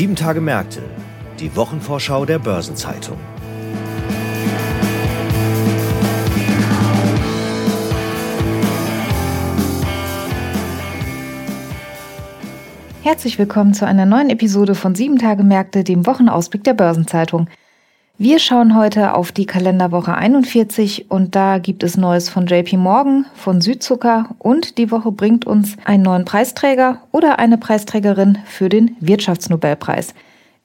Sieben Tage Märkte, die Wochenvorschau der Börsenzeitung. Herzlich willkommen zu einer neuen Episode von Sieben Tage Märkte, dem Wochenausblick der Börsenzeitung. Wir schauen heute auf die Kalenderwoche 41 und da gibt es Neues von JP Morgan, von Südzucker und die Woche bringt uns einen neuen Preisträger oder eine Preisträgerin für den Wirtschaftsnobelpreis.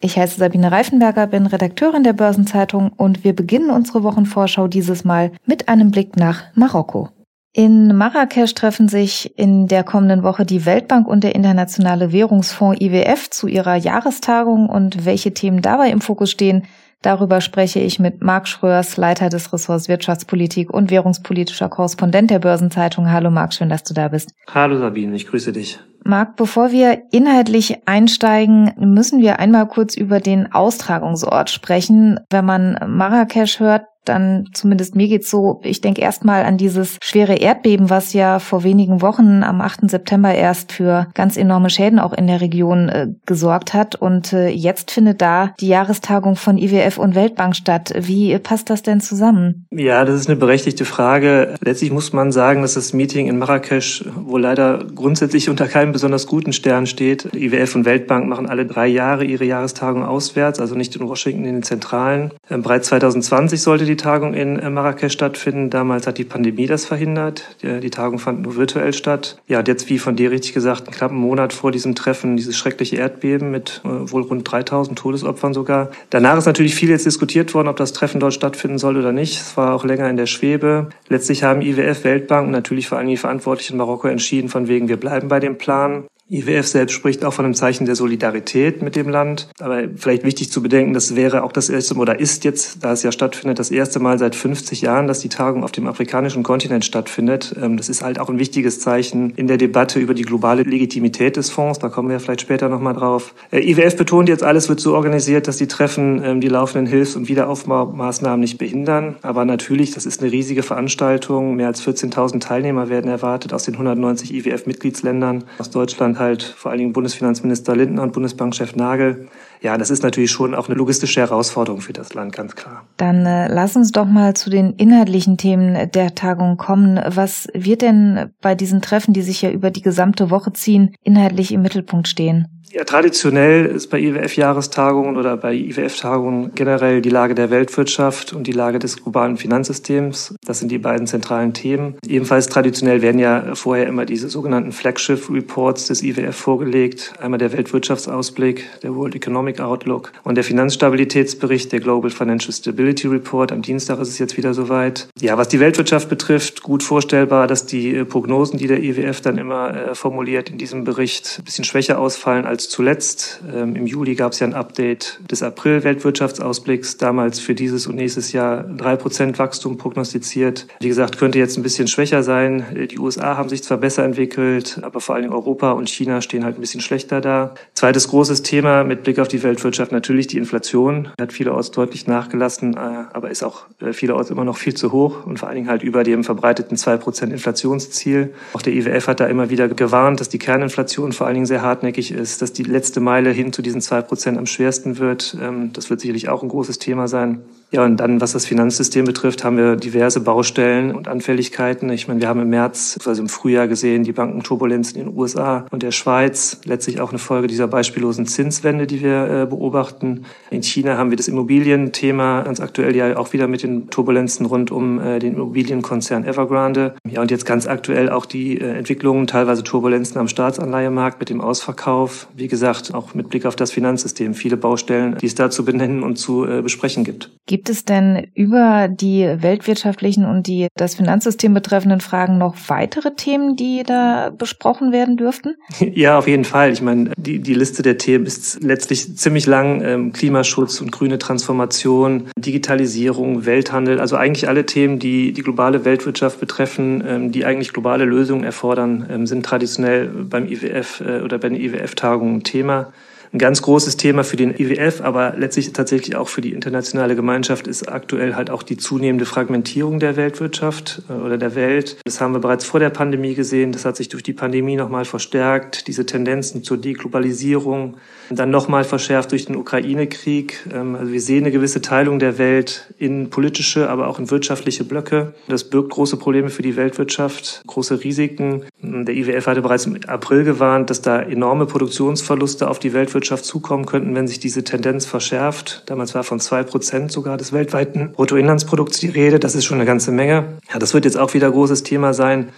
Ich heiße Sabine Reifenberger, bin Redakteurin der Börsenzeitung und wir beginnen unsere Wochenvorschau dieses Mal mit einem Blick nach Marokko. In Marrakesch treffen sich in der kommenden Woche die Weltbank und der Internationale Währungsfonds IWF zu ihrer Jahrestagung und welche Themen dabei im Fokus stehen, Darüber spreche ich mit Marc Schröers, Leiter des Ressorts Wirtschaftspolitik und währungspolitischer Korrespondent der Börsenzeitung. Hallo Marc, schön, dass du da bist. Hallo Sabine, ich grüße dich. Marc, bevor wir inhaltlich einsteigen, müssen wir einmal kurz über den Austragungsort sprechen. Wenn man Marrakesch hört, dann zumindest mir geht's so, ich denke erstmal an dieses schwere Erdbeben, was ja vor wenigen Wochen am 8. September erst für ganz enorme Schäden auch in der Region äh, gesorgt hat. Und äh, jetzt findet da die Jahrestagung von IWF und Weltbank statt. Wie passt das denn zusammen? Ja, das ist eine berechtigte Frage. Letztlich muss man sagen, dass das Meeting in Marrakesch wohl leider grundsätzlich unter keinem besonders guten Stern steht. IWF und Weltbank machen alle drei Jahre ihre Jahrestagung auswärts, also nicht in Washington in den Zentralen. Ähm, bereits 2020 sollte die die Tagung in äh, Marrakesch stattfinden. Damals hat die Pandemie das verhindert. Die Tagung fand nur virtuell statt. Ja, und jetzt, wie von dir richtig gesagt, einen knappen Monat vor diesem Treffen, dieses schreckliche Erdbeben mit äh, wohl rund 3000 Todesopfern sogar. Danach ist natürlich viel jetzt diskutiert worden, ob das Treffen dort stattfinden soll oder nicht. Es war auch länger in der Schwebe. Letztlich haben IWF, Weltbank und natürlich vor allem die Verantwortlichen in Marokko entschieden, von wegen, wir bleiben bei dem Plan. IWF selbst spricht auch von einem Zeichen der Solidarität mit dem Land. Aber vielleicht wichtig zu bedenken, das wäre auch das erste oder ist jetzt, da es ja stattfindet, das erste Mal seit 50 Jahren, dass die Tagung auf dem afrikanischen Kontinent stattfindet. Ähm, das ist halt auch ein wichtiges Zeichen in der Debatte über die globale Legitimität des Fonds. Da kommen wir vielleicht später nochmal drauf. Äh, IWF betont jetzt, alles wird so organisiert, dass die Treffen ähm, die laufenden Hilfs- und Wiederaufbaumaßnahmen nicht behindern. Aber natürlich, das ist eine riesige Veranstaltung. Mehr als 14.000 Teilnehmer werden erwartet aus den 190 IWF-Mitgliedsländern, aus Deutschland Deutschland halt vor allen Dingen Bundesfinanzminister Lindner und Bundesbankchef Nagel. Ja, das ist natürlich schon auch eine logistische Herausforderung für das Land, ganz klar. Dann äh, lass uns doch mal zu den inhaltlichen Themen der Tagung kommen. Was wird denn bei diesen Treffen, die sich ja über die gesamte Woche ziehen, inhaltlich im Mittelpunkt stehen? Ja, traditionell ist bei IWF-Jahrestagungen oder bei IWF-Tagungen generell die Lage der Weltwirtschaft und die Lage des globalen Finanzsystems. Das sind die beiden zentralen Themen. Ebenfalls traditionell werden ja vorher immer diese sogenannten Flagship-Reports des IWF vorgelegt. Einmal der Weltwirtschaftsausblick, der World Economic Outlook und der Finanzstabilitätsbericht, der Global Financial Stability Report. Am Dienstag ist es jetzt wieder soweit. Ja, was die Weltwirtschaft betrifft, gut vorstellbar, dass die Prognosen, die der IWF dann immer äh, formuliert in diesem Bericht, ein bisschen schwächer ausfallen als zuletzt. Ähm, Im Juli gab es ja ein Update des April-Weltwirtschaftsausblicks, damals für dieses und nächstes Jahr drei Prozent Wachstum prognostiziert. Wie gesagt, könnte jetzt ein bisschen schwächer sein. Die USA haben sich zwar besser entwickelt, aber vor allem Europa und China stehen halt ein bisschen schlechter da. Zweites großes Thema mit Blick auf die Weltwirtschaft natürlich die Inflation. Hat vielerorts deutlich nachgelassen, äh, aber ist auch äh, vielerorts immer noch viel zu hoch und vor allen Dingen halt über dem verbreiteten zwei Prozent Inflationsziel. Auch der IWF hat da immer wieder gewarnt, dass die Kerninflation vor allen Dingen sehr hartnäckig ist, dass die letzte Meile hin zu diesen zwei Prozent am schwersten wird. Ähm, das wird sicherlich auch ein großes Thema sein. Ja, und dann, was das Finanzsystem betrifft, haben wir diverse Baustellen und Anfälligkeiten. Ich meine, wir haben im März, also im Frühjahr gesehen, die Bankenturbulenzen in den USA und der Schweiz. Letztlich auch eine Folge dieser beispiellosen Zinswende, die wir äh, beobachten. In China haben wir das Immobilienthema, ganz aktuell ja auch wieder mit den Turbulenzen rund um äh, den Immobilienkonzern Evergrande. Ja, und jetzt ganz aktuell auch die äh, Entwicklungen, teilweise Turbulenzen am Staatsanleihemarkt mit dem Ausverkauf. Wie gesagt, auch mit Blick auf das Finanzsystem. Viele Baustellen, die es da zu benennen und zu äh, besprechen gibt. Gibt es denn über die weltwirtschaftlichen und die das Finanzsystem betreffenden Fragen noch weitere Themen, die da besprochen werden dürften? Ja, auf jeden Fall. Ich meine, die, die Liste der Themen ist letztlich ziemlich lang. Ähm, Klimaschutz und grüne Transformation, Digitalisierung, Welthandel, also eigentlich alle Themen, die die globale Weltwirtschaft betreffen, ähm, die eigentlich globale Lösungen erfordern, ähm, sind traditionell beim IWF äh, oder bei den IWF-Tagungen Thema. Ein ganz großes Thema für den IWF, aber letztlich tatsächlich auch für die internationale Gemeinschaft ist aktuell halt auch die zunehmende Fragmentierung der Weltwirtschaft äh, oder der Welt. Das haben wir bereits vor der Pandemie gesehen. Das hat sich durch die Pandemie nochmal verstärkt. Diese Tendenzen zur Deglobalisierung, dann nochmal verschärft durch den Ukraine-Krieg. Ähm, also wir sehen eine gewisse Teilung der Welt in politische, aber auch in wirtschaftliche Blöcke. Das birgt große Probleme für die Weltwirtschaft, große Risiken. Der IWF hatte bereits im April gewarnt, dass da enorme Produktionsverluste auf die Weltwirtschaft zukommen könnten, wenn sich diese Tendenz verschärft. Damals war von zwei Prozent sogar des weltweiten Bruttoinlandsprodukts die Rede. Das ist schon eine ganze Menge. Ja, das wird jetzt auch wieder großes Thema sein.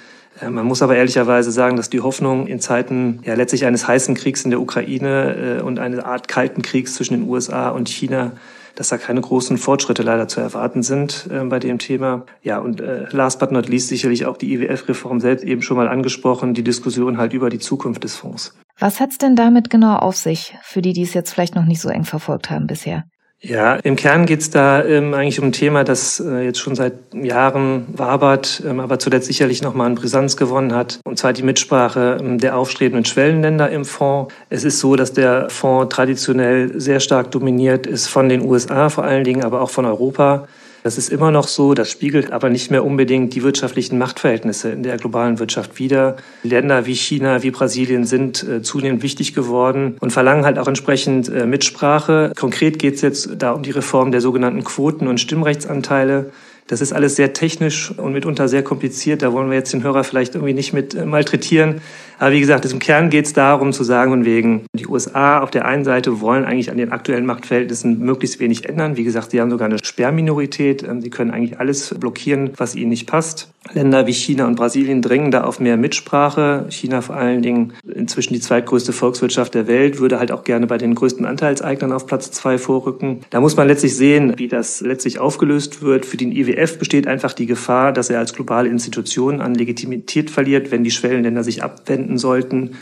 Äh, man muss aber ehrlicherweise sagen, dass die Hoffnung in Zeiten ja letztlich eines heißen Kriegs in der Ukraine äh, und eine Art kalten Kriegs zwischen den USA und China dass da keine großen Fortschritte leider zu erwarten sind äh, bei dem Thema. Ja, und äh, last but not least sicherlich auch die IWF-Reform selbst eben schon mal angesprochen, die Diskussion halt über die Zukunft des Fonds. Was hat's denn damit genau auf sich, für die, die es jetzt vielleicht noch nicht so eng verfolgt haben bisher? Ja, im Kern geht's da ähm, eigentlich um ein Thema, das äh, jetzt schon seit Jahren wabert, ähm, aber zuletzt sicherlich nochmal an Brisanz gewonnen hat, und zwar die Mitsprache ähm, der aufstrebenden Schwellenländer im Fonds. Es ist so, dass der Fonds traditionell sehr stark dominiert ist von den USA vor allen Dingen, aber auch von Europa. Das ist immer noch so, das spiegelt aber nicht mehr unbedingt die wirtschaftlichen Machtverhältnisse in der globalen Wirtschaft wider. Länder wie China, wie Brasilien sind äh, zunehmend wichtig geworden und verlangen halt auch entsprechend äh, Mitsprache. Konkret geht es jetzt da um die Reform der sogenannten Quoten und Stimmrechtsanteile. Das ist alles sehr technisch und mitunter sehr kompliziert. Da wollen wir jetzt den Hörer vielleicht irgendwie nicht mit äh, malträtieren. Aber wie gesagt, im Kern geht es darum zu sagen, von wegen, die USA auf der einen Seite wollen eigentlich an den aktuellen Machtverhältnissen möglichst wenig ändern. Wie gesagt, sie haben sogar eine Sperrminorität. Ähm, sie können eigentlich alles blockieren, was ihnen nicht passt. Länder wie China und Brasilien drängen da auf mehr Mitsprache. China vor allen Dingen inzwischen die zweitgrößte Volkswirtschaft der Welt, würde halt auch gerne bei den größten Anteilseignern auf Platz zwei vorrücken. Da muss man letztlich sehen, wie das letztlich aufgelöst wird. Für den IWF besteht einfach die Gefahr, dass er als globale Institution an Legitimität verliert, wenn die Schwellenländer sich abwenden finden sollten.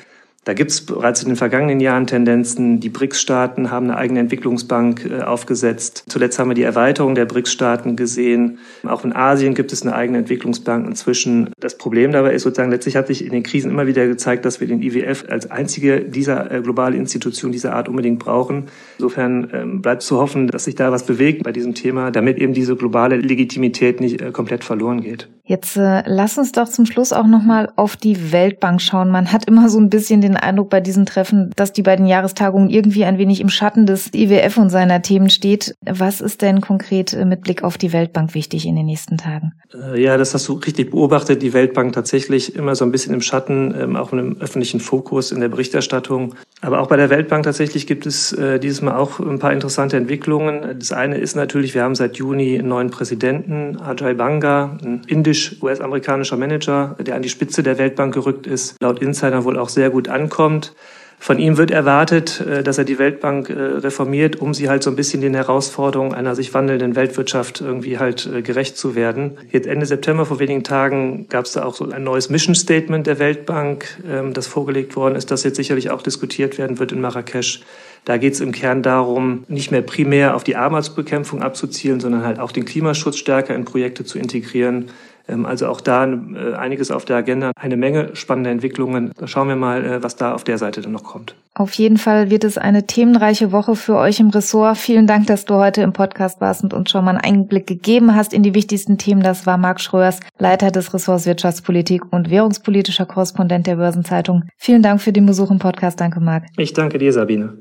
Da gibt es bereits in den vergangenen Jahren Tendenzen. Die BRICS-Staaten haben eine eigene Entwicklungsbank äh, aufgesetzt. Zuletzt haben wir die Erweiterung der BRICS-Staaten gesehen. Auch in Asien gibt es eine eigene Entwicklungsbank inzwischen. Das Problem dabei ist sozusagen, letztlich hat sich in den Krisen immer wieder gezeigt, dass wir den IWF als einzige dieser äh, globale Institution dieser Art unbedingt brauchen. Insofern ähm, bleibt zu hoffen, dass sich da was bewegt bei diesem Thema, damit eben diese globale Legitimität nicht äh, komplett verloren geht. Jetzt äh, lass uns doch zum Schluss auch nochmal auf die Weltbank schauen. Man hat immer so ein bisschen den Eindruck bei diesen Treffen, dass die beiden Jahrestagungen irgendwie ein wenig im Schatten des IWF und seiner Themen steht. Was ist denn konkret äh, mit Blick auf die Weltbank wichtig in den nächsten Tagen? Äh, ja, das hast du richtig beobachtet. Die Weltbank tatsächlich immer so ein bisschen im Schatten, ähm, auch im öffentlichen Fokus in der Berichterstattung. Aber auch bei der Weltbank tatsächlich gibt es äh, dieses Mal auch ein paar interessante Entwicklungen. Das eine ist natürlich, wir haben seit Juni einen neuen Präsidenten, Ajay Banga, ein indischer US-amerikanischer Manager, der an die Spitze der Weltbank gerückt ist, laut Insider wohl auch sehr gut ankommt. Von ihm wird erwartet, äh, dass er die Weltbank äh, reformiert, um sie halt so ein bisschen den Herausforderungen einer sich wandelnden Weltwirtschaft irgendwie halt äh, gerecht zu werden. Jetzt Ende September vor wenigen Tagen gab es da auch so ein neues Mission Statement der Weltbank, ähm, das vorgelegt worden ist, das jetzt sicherlich auch diskutiert werden wird in Marrakesch. Da geht es im Kern darum, nicht mehr primär auf die Armutsbekämpfung abzuzielen, sondern halt auch den Klimaschutz stärker in Projekte zu integrieren. Ähm, also auch da äh, einiges auf der Agenda, eine Menge spannender Entwicklungen. Schauen wir mal, äh, was da auf der Seite dann noch kommt. Auf jeden Fall wird es eine themenreiche Woche für euch im Ressort. Vielen Dank, dass du heute im Podcast warst und uns schon mal einen Einblick gegeben hast in die wichtigsten Themen. Das war Marc Schröers, Leiter des Ressorts Wirtschaftspolitik und währungspolitischer Korrespondent der Börsenzeitung. Vielen Dank für den Besuch im Podcast. Danke, Marc. Ich danke dir, Sabine.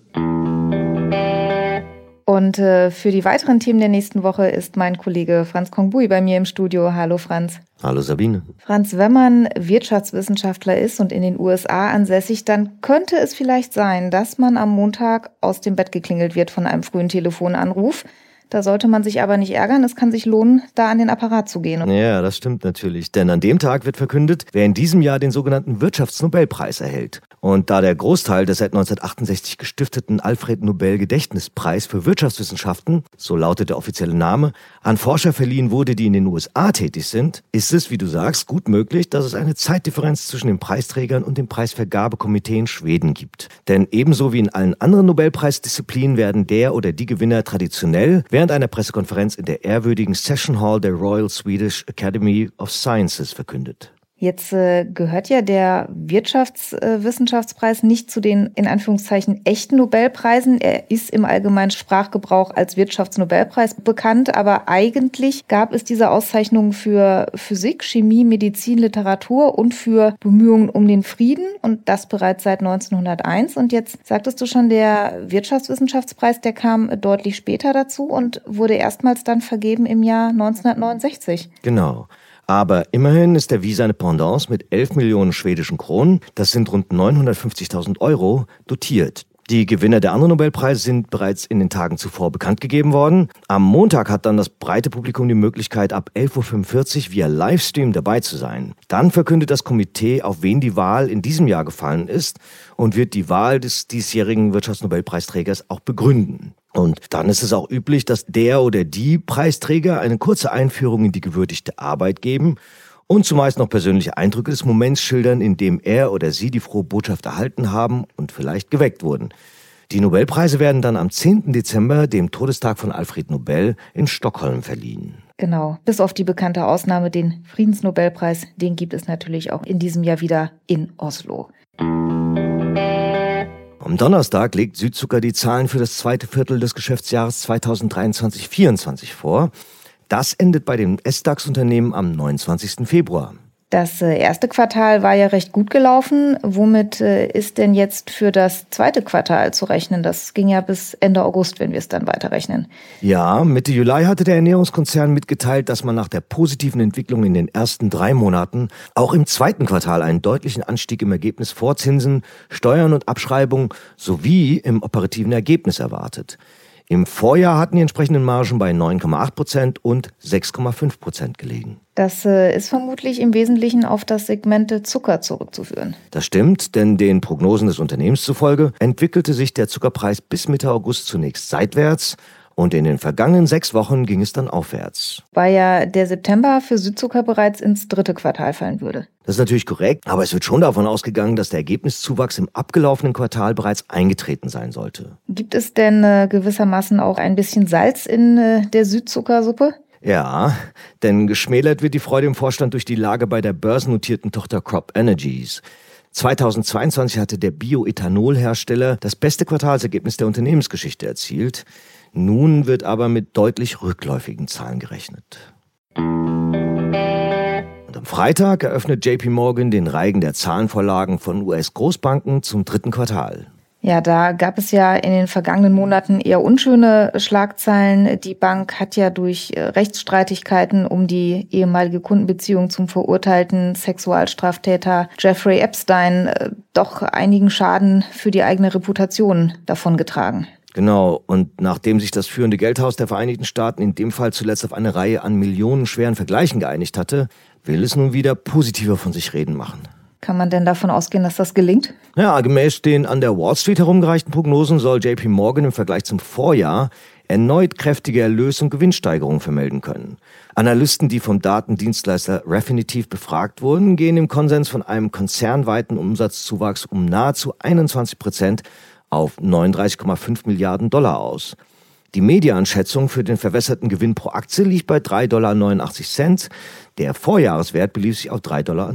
Und äh, für die weiteren Themen der nächsten Woche ist mein Kollege Franz Kongbui bei mir im Studio. Hallo Franz. Hallo Sabine. Franz, wenn man Wirtschaftswissenschaftler ist und in den USA ansässig, dann könnte es vielleicht sein, dass man am Montag aus dem Bett geklingelt wird von einem frühen Telefonanruf. Da sollte man sich aber nicht ärgern. Es kann sich lohnen, da an den Apparat zu gehen. Ja, das stimmt natürlich. Denn an dem Tag wird verkündet, wer in diesem Jahr den sogenannten Wirtschaftsnobelpreis erhält. Und da der Großteil des seit 1968 gestifteten Alfred Nobel Gedächtnispreis für Wirtschaftswissenschaften, so lautet der offizielle Name, an Forscher verliehen wurde, die in den USA tätig sind, ist es, wie du sagst, gut möglich, dass es eine Zeitdifferenz zwischen den Preisträgern und dem Preisvergabekomitee in Schweden gibt. Denn ebenso wie in allen anderen Nobelpreisdisziplinen werden der oder die Gewinner traditionell während einer Pressekonferenz in der ehrwürdigen Session Hall der Royal Swedish Academy of Sciences verkündet. Jetzt äh, gehört ja der Wirtschaftswissenschaftspreis äh, nicht zu den in Anführungszeichen echten Nobelpreisen. Er ist im allgemeinen Sprachgebrauch als Wirtschaftsnobelpreis bekannt, aber eigentlich gab es diese Auszeichnung für Physik, Chemie, Medizin, Literatur und für Bemühungen um den Frieden und das bereits seit 1901. Und jetzt sagtest du schon, der Wirtschaftswissenschaftspreis, der kam deutlich später dazu und wurde erstmals dann vergeben im Jahr 1969. Genau. Aber immerhin ist er wie seine Pendants mit 11 Millionen schwedischen Kronen, das sind rund 950.000 Euro, dotiert. Die Gewinner der anderen Nobelpreise sind bereits in den Tagen zuvor bekannt gegeben worden. Am Montag hat dann das breite Publikum die Möglichkeit, ab 11.45 Uhr via Livestream dabei zu sein. Dann verkündet das Komitee, auf wen die Wahl in diesem Jahr gefallen ist und wird die Wahl des diesjährigen Wirtschaftsnobelpreisträgers auch begründen. Und dann ist es auch üblich, dass der oder die Preisträger eine kurze Einführung in die gewürdigte Arbeit geben und zumeist noch persönliche Eindrücke des Moments schildern, in dem er oder sie die frohe Botschaft erhalten haben und vielleicht geweckt wurden. Die Nobelpreise werden dann am 10. Dezember, dem Todestag von Alfred Nobel, in Stockholm verliehen. Genau, bis auf die bekannte Ausnahme, den Friedensnobelpreis, den gibt es natürlich auch in diesem Jahr wieder in Oslo. Am Donnerstag legt Südzucker die Zahlen für das zweite Viertel des Geschäftsjahres 2023-24 vor. Das endet bei dem S-DAX-Unternehmen am 29. Februar. Das äh, erste Quartal war ja recht gut gelaufen. Womit äh, ist denn jetzt für das zweite Quartal zu rechnen? Das ging ja bis Ende August, wenn wir es dann weiterrechnen. Ja, Mitte Juli hatte der Ernährungskonzern mitgeteilt, dass man nach der positiven Entwicklung in den ersten drei Monaten auch im zweiten Quartal einen deutlichen Anstieg im Ergebnis vor Zinsen, Steuern und Abschreibung sowie im operativen Ergebnis erwartet. Im Vorjahr hatten die entsprechenden Margen bei 9,8 Prozent und 6,5 Prozent gelegen. Das äh, ist vermutlich im Wesentlichen auf das Segment Zucker zurückzuführen. Das stimmt, denn den Prognosen des Unternehmens zufolge entwickelte sich der Zuckerpreis bis Mitte August zunächst seitwärts und in den vergangenen sechs Wochen ging es dann aufwärts. Weil ja der September für Südzucker bereits ins dritte Quartal fallen würde. Das ist natürlich korrekt, aber es wird schon davon ausgegangen, dass der Ergebniszuwachs im abgelaufenen Quartal bereits eingetreten sein sollte. Gibt es denn äh, gewissermaßen auch ein bisschen Salz in äh, der Südzuckersuppe? Ja, denn geschmälert wird die Freude im Vorstand durch die Lage bei der börsennotierten Tochter Crop Energies. 2022 hatte der Bioethanolhersteller das beste Quartalsergebnis der Unternehmensgeschichte erzielt. Nun wird aber mit deutlich rückläufigen Zahlen gerechnet. Und am Freitag eröffnet JP Morgan den Reigen der Zahlenvorlagen von US-Großbanken zum dritten Quartal. Ja, da gab es ja in den vergangenen Monaten eher unschöne Schlagzeilen. Die Bank hat ja durch äh, Rechtsstreitigkeiten um die ehemalige Kundenbeziehung zum verurteilten Sexualstraftäter Jeffrey Epstein äh, doch einigen Schaden für die eigene Reputation davongetragen. Genau, und nachdem sich das führende Geldhaus der Vereinigten Staaten in dem Fall zuletzt auf eine Reihe an millionenschweren Vergleichen geeinigt hatte, will es nun wieder positiver von sich reden machen. Kann man denn davon ausgehen, dass das gelingt? Ja, gemäß den an der Wall Street herumgereichten Prognosen soll JP Morgan im Vergleich zum Vorjahr erneut kräftige Erlös- und Gewinnsteigerungen vermelden können. Analysten, die vom Datendienstleister Refinitiv befragt wurden, gehen im Konsens von einem konzernweiten Umsatzzuwachs um nahezu 21 Prozent auf 39,5 Milliarden Dollar aus. Die Medianschätzung für den verwässerten Gewinn pro Aktie liegt bei 3,89 Dollar. Der Vorjahreswert belief sich auf 3,12 Dollar.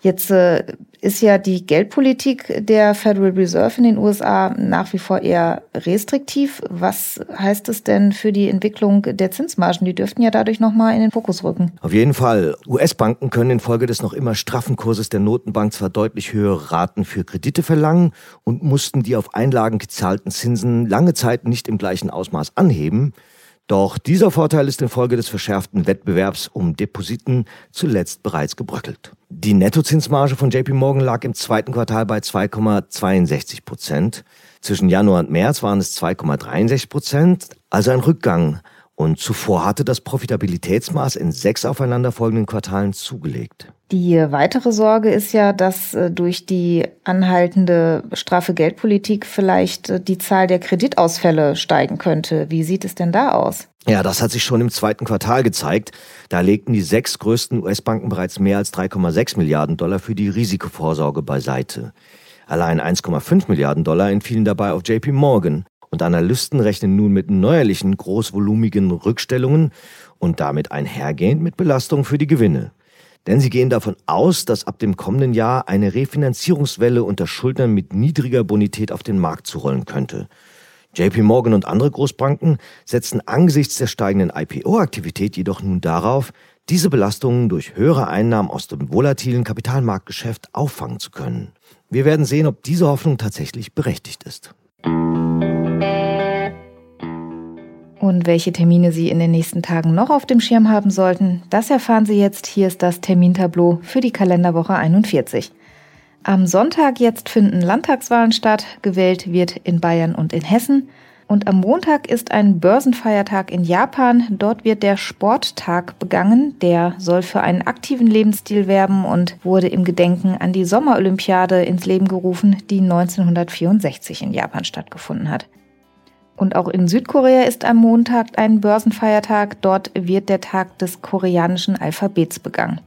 Jetzt äh, ist ja die Geldpolitik der Federal Reserve in den USA nach wie vor eher restriktiv. Was heißt es denn für die Entwicklung der Zinsmargen? Die dürften ja dadurch nochmal in den Fokus rücken. Auf jeden Fall. US-Banken können infolge des noch immer straffen Kurses der Notenbank zwar deutlich höhere Raten für Kredite verlangen und mussten die auf Einlagen gezahlten Zinsen lange Zeit nicht im gleichen Ausmaß anheben. Doch dieser Vorteil ist infolge des verschärften Wettbewerbs um Depositen zuletzt bereits gebröckelt. Die Nettozinsmarge von JP Morgan lag im zweiten Quartal bei 2,62 Prozent. Zwischen Januar und März waren es 2,63 Prozent, also ein Rückgang. Und zuvor hatte das Profitabilitätsmaß in sechs aufeinanderfolgenden Quartalen zugelegt. Die weitere Sorge ist ja, dass äh, durch die anhaltende straffe Geldpolitik vielleicht äh, die Zahl der Kreditausfälle steigen könnte. Wie sieht es denn da aus? Ja, das hat sich schon im zweiten Quartal gezeigt. Da legten die sechs größten US-Banken bereits mehr als 3,6 Milliarden Dollar für die Risikovorsorge beiseite. Allein 1,5 Milliarden Dollar entfielen dabei auf JP Morgan. Und Analysten rechnen nun mit neuerlichen großvolumigen Rückstellungen und damit einhergehend mit Belastungen für die Gewinne. Denn sie gehen davon aus, dass ab dem kommenden Jahr eine Refinanzierungswelle unter Schuldnern mit niedriger Bonität auf den Markt zurollen könnte. JP Morgan und andere Großbanken setzen angesichts der steigenden IPO-Aktivität jedoch nun darauf, diese Belastungen durch höhere Einnahmen aus dem volatilen Kapitalmarktgeschäft auffangen zu können. Wir werden sehen, ob diese Hoffnung tatsächlich berechtigt ist. Und welche Termine Sie in den nächsten Tagen noch auf dem Schirm haben sollten, das erfahren Sie jetzt. Hier ist das Termintableau für die Kalenderwoche 41. Am Sonntag jetzt finden Landtagswahlen statt. Gewählt wird in Bayern und in Hessen. Und am Montag ist ein Börsenfeiertag in Japan. Dort wird der Sporttag begangen. Der soll für einen aktiven Lebensstil werben und wurde im Gedenken an die Sommerolympiade ins Leben gerufen, die 1964 in Japan stattgefunden hat. Und auch in Südkorea ist am Montag ein Börsenfeiertag. Dort wird der Tag des koreanischen Alphabets begangen.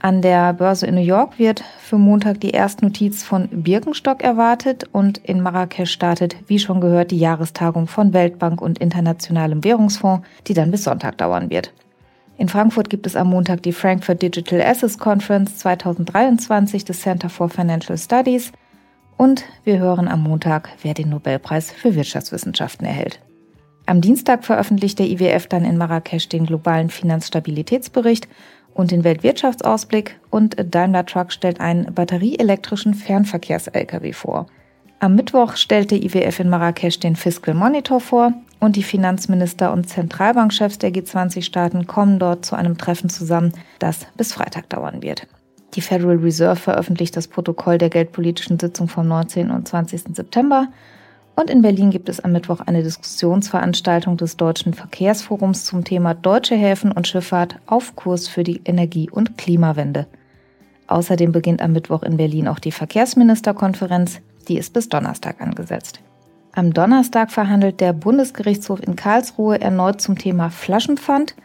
An der Börse in New York wird für Montag die Erstnotiz von Birkenstock erwartet und in Marrakesch startet, wie schon gehört, die Jahrestagung von Weltbank und Internationalem Währungsfonds, die dann bis Sonntag dauern wird. In Frankfurt gibt es am Montag die Frankfurt Digital Assets Conference 2023 des Center for Financial Studies und wir hören am Montag, wer den Nobelpreis für Wirtschaftswissenschaften erhält. Am Dienstag veröffentlicht der IWF dann in Marrakesch den globalen Finanzstabilitätsbericht und den Weltwirtschaftsausblick und Daimler Truck stellt einen batterieelektrischen Fernverkehrs-Lkw vor. Am Mittwoch stellt der IWF in Marrakesch den Fiscal Monitor vor und die Finanzminister und Zentralbankchefs der G20-Staaten kommen dort zu einem Treffen zusammen, das bis Freitag dauern wird. Die Federal Reserve veröffentlicht das Protokoll der geldpolitischen Sitzung vom 19. und 20. September und in Berlin gibt es am Mittwoch eine Diskussionsveranstaltung des Deutschen Verkehrsforums zum Thema Deutsche Häfen und Schifffahrt auf Kurs für die Energie- und Klimawende. Außerdem beginnt am Mittwoch in Berlin auch die Verkehrsministerkonferenz, die ist bis Donnerstag angesetzt. Am Donnerstag verhandelt der Bundesgerichtshof in Karlsruhe erneut zum Thema Flaschenpfand –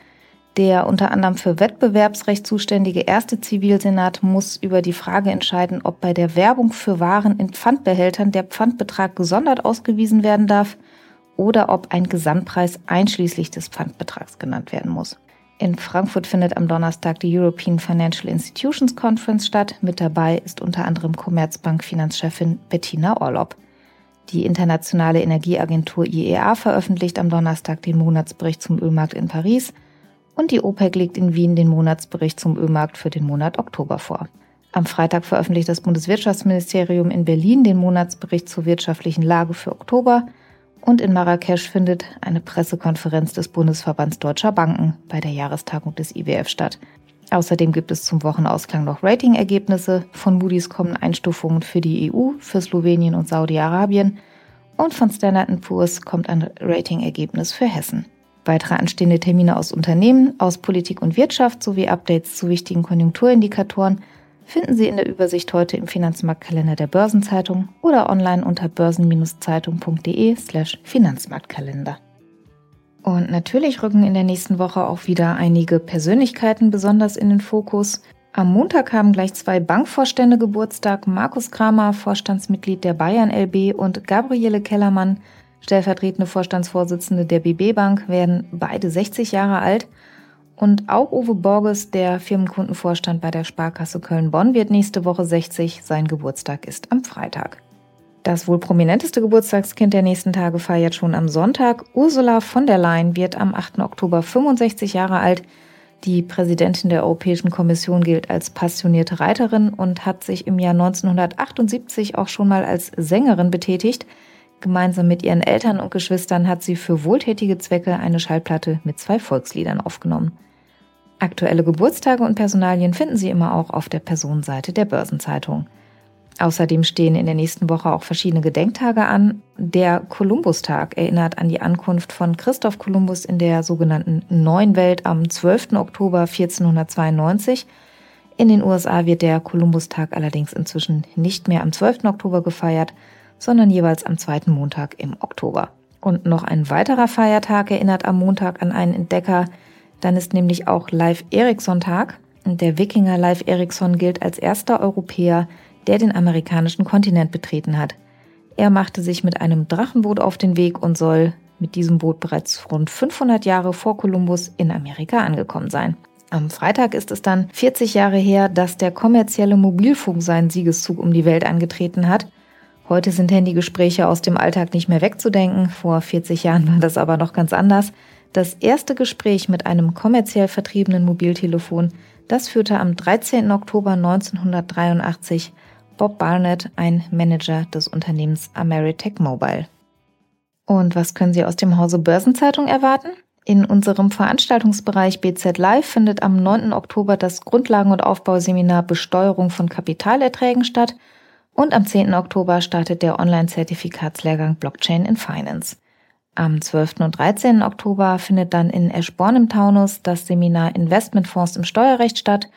der unter anderem für Wettbewerbsrecht zuständige erste Zivilsenat muss über die Frage entscheiden, ob bei der Werbung für Waren in Pfandbehältern der Pfandbetrag gesondert ausgewiesen werden darf oder ob ein Gesamtpreis einschließlich des Pfandbetrags genannt werden muss. In Frankfurt findet am Donnerstag die European Financial Institutions Conference statt. Mit dabei ist unter anderem Commerzbank-Finanzchefin Bettina Orlob. Die internationale Energieagentur IEA veröffentlicht am Donnerstag den Monatsbericht zum Ölmarkt in Paris und die OPEC legt in Wien den Monatsbericht zum Ölmarkt für den Monat Oktober vor. Am Freitag veröffentlicht das Bundeswirtschaftsministerium in Berlin den Monatsbericht zur wirtschaftlichen Lage für Oktober und in Marrakesch findet eine Pressekonferenz des Bundesverbands Deutscher Banken bei der Jahrestagung des IWF statt. Außerdem gibt es zum Wochenausklang noch Ratingergebnisse. Von Moody's kommen Einstufungen für die EU, für Slowenien und Saudi-Arabien und von Standard Poor's kommt ein Ratingergebnis für Hessen. Weitere anstehende Termine aus Unternehmen, aus Politik und Wirtschaft sowie Updates zu wichtigen Konjunkturindikatoren finden Sie in der Übersicht heute im Finanzmarktkalender der Börsenzeitung oder online unter börsen-zeitung.de/slash Finanzmarktkalender. Und natürlich rücken in der nächsten Woche auch wieder einige Persönlichkeiten besonders in den Fokus. Am Montag haben gleich zwei Bankvorstände Geburtstag. Markus Kramer, Vorstandsmitglied der Bayern LB und Gabriele Kellermann, stellvertretende Vorstandsvorsitzende der BB Bank, werden beide 60 Jahre alt. Und auch Uwe Borges, der Firmenkundenvorstand bei der Sparkasse Köln-Bonn, wird nächste Woche 60. Sein Geburtstag ist am Freitag. Das wohl prominenteste Geburtstagskind der nächsten Tage feiert schon am Sonntag. Ursula von der Leyen wird am 8. Oktober 65 Jahre alt. Die Präsidentin der Europäischen Kommission gilt als passionierte Reiterin und hat sich im Jahr 1978 auch schon mal als Sängerin betätigt. Gemeinsam mit ihren Eltern und Geschwistern hat sie für wohltätige Zwecke eine Schallplatte mit zwei Volksliedern aufgenommen. Aktuelle Geburtstage und Personalien finden Sie immer auch auf der Personenseite der Börsenzeitung. Außerdem stehen in der nächsten Woche auch verschiedene Gedenktage an. Der Kolumbustag erinnert an die Ankunft von Christoph Kolumbus in der sogenannten Neuen Welt am 12. Oktober 1492. In den USA wird der Kolumbustag allerdings inzwischen nicht mehr am 12. Oktober gefeiert, sondern jeweils am zweiten Montag im Oktober. Und noch ein weiterer Feiertag erinnert am Montag an einen Entdecker. Dann ist nämlich auch Live Ericsson Tag. Und der Wikinger Live Ericsson gilt als erster Europäer, der den amerikanischen Kontinent betreten hat. Er machte sich mit einem Drachenboot auf den Weg und soll mit diesem Boot bereits rund 500 Jahre vor Kolumbus in Amerika angekommen sein. Am Freitag ist es dann 40 Jahre her, dass der kommerzielle Mobilfunk seinen Siegeszug um die Welt angetreten hat. Heute sind Handygespräche aus dem Alltag nicht mehr wegzudenken. Vor 40 Jahren war das aber noch ganz anders. Das erste Gespräch mit einem kommerziell vertriebenen Mobiltelefon, das führte am 13. Oktober 1983 Bob Barnett, ein Manager des Unternehmens Ameritech Mobile. Und was können Sie aus dem Hause Börsenzeitung erwarten? In unserem Veranstaltungsbereich BZ Live findet am 9. Oktober das Grundlagen- und Aufbauseminar Besteuerung von Kapitalerträgen statt und am 10. Oktober startet der Online-Zertifikatslehrgang Blockchain in Finance. Am 12. und 13. Oktober findet dann in Eschborn im Taunus das Seminar Investmentfonds im Steuerrecht statt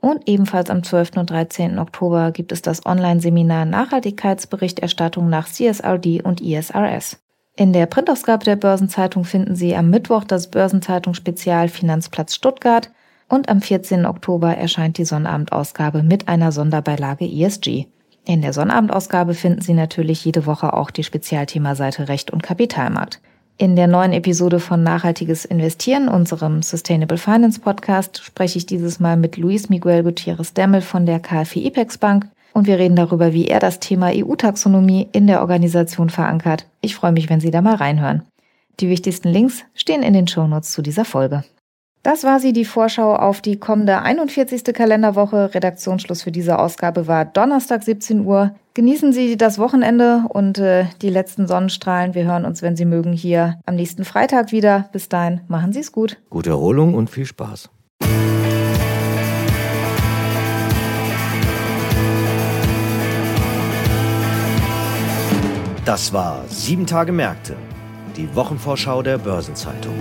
und ebenfalls am 12. und 13. Oktober gibt es das Online-Seminar Nachhaltigkeitsberichterstattung nach CSRD und ISRS. In der Printausgabe der Börsenzeitung finden Sie am Mittwoch das Börsenzeitung Spezial Finanzplatz Stuttgart und am 14. Oktober erscheint die Sonnabendausgabe mit einer Sonderbeilage ESG. In der Sonnabendausgabe finden Sie natürlich jede Woche auch die Spezialthemaseite Recht und Kapitalmarkt. In der neuen Episode von Nachhaltiges Investieren, unserem Sustainable Finance Podcast, spreche ich dieses Mal mit Luis Miguel Gutierrez Demmel von der KfW IPEX Bank und wir reden darüber, wie er das Thema EU-Taxonomie in der Organisation verankert. Ich freue mich, wenn Sie da mal reinhören. Die wichtigsten Links stehen in den Shownotes zu dieser Folge. Das war sie, die Vorschau auf die kommende 41. Kalenderwoche. Redaktionsschluss für diese Ausgabe war Donnerstag 17 Uhr. Genießen Sie das Wochenende und äh, die letzten Sonnenstrahlen. Wir hören uns, wenn Sie mögen, hier am nächsten Freitag wieder. Bis dahin, machen Sie es gut. Gute Erholung und viel Spaß. Das war Sieben Tage Märkte, die Wochenvorschau der Börsenzeitung.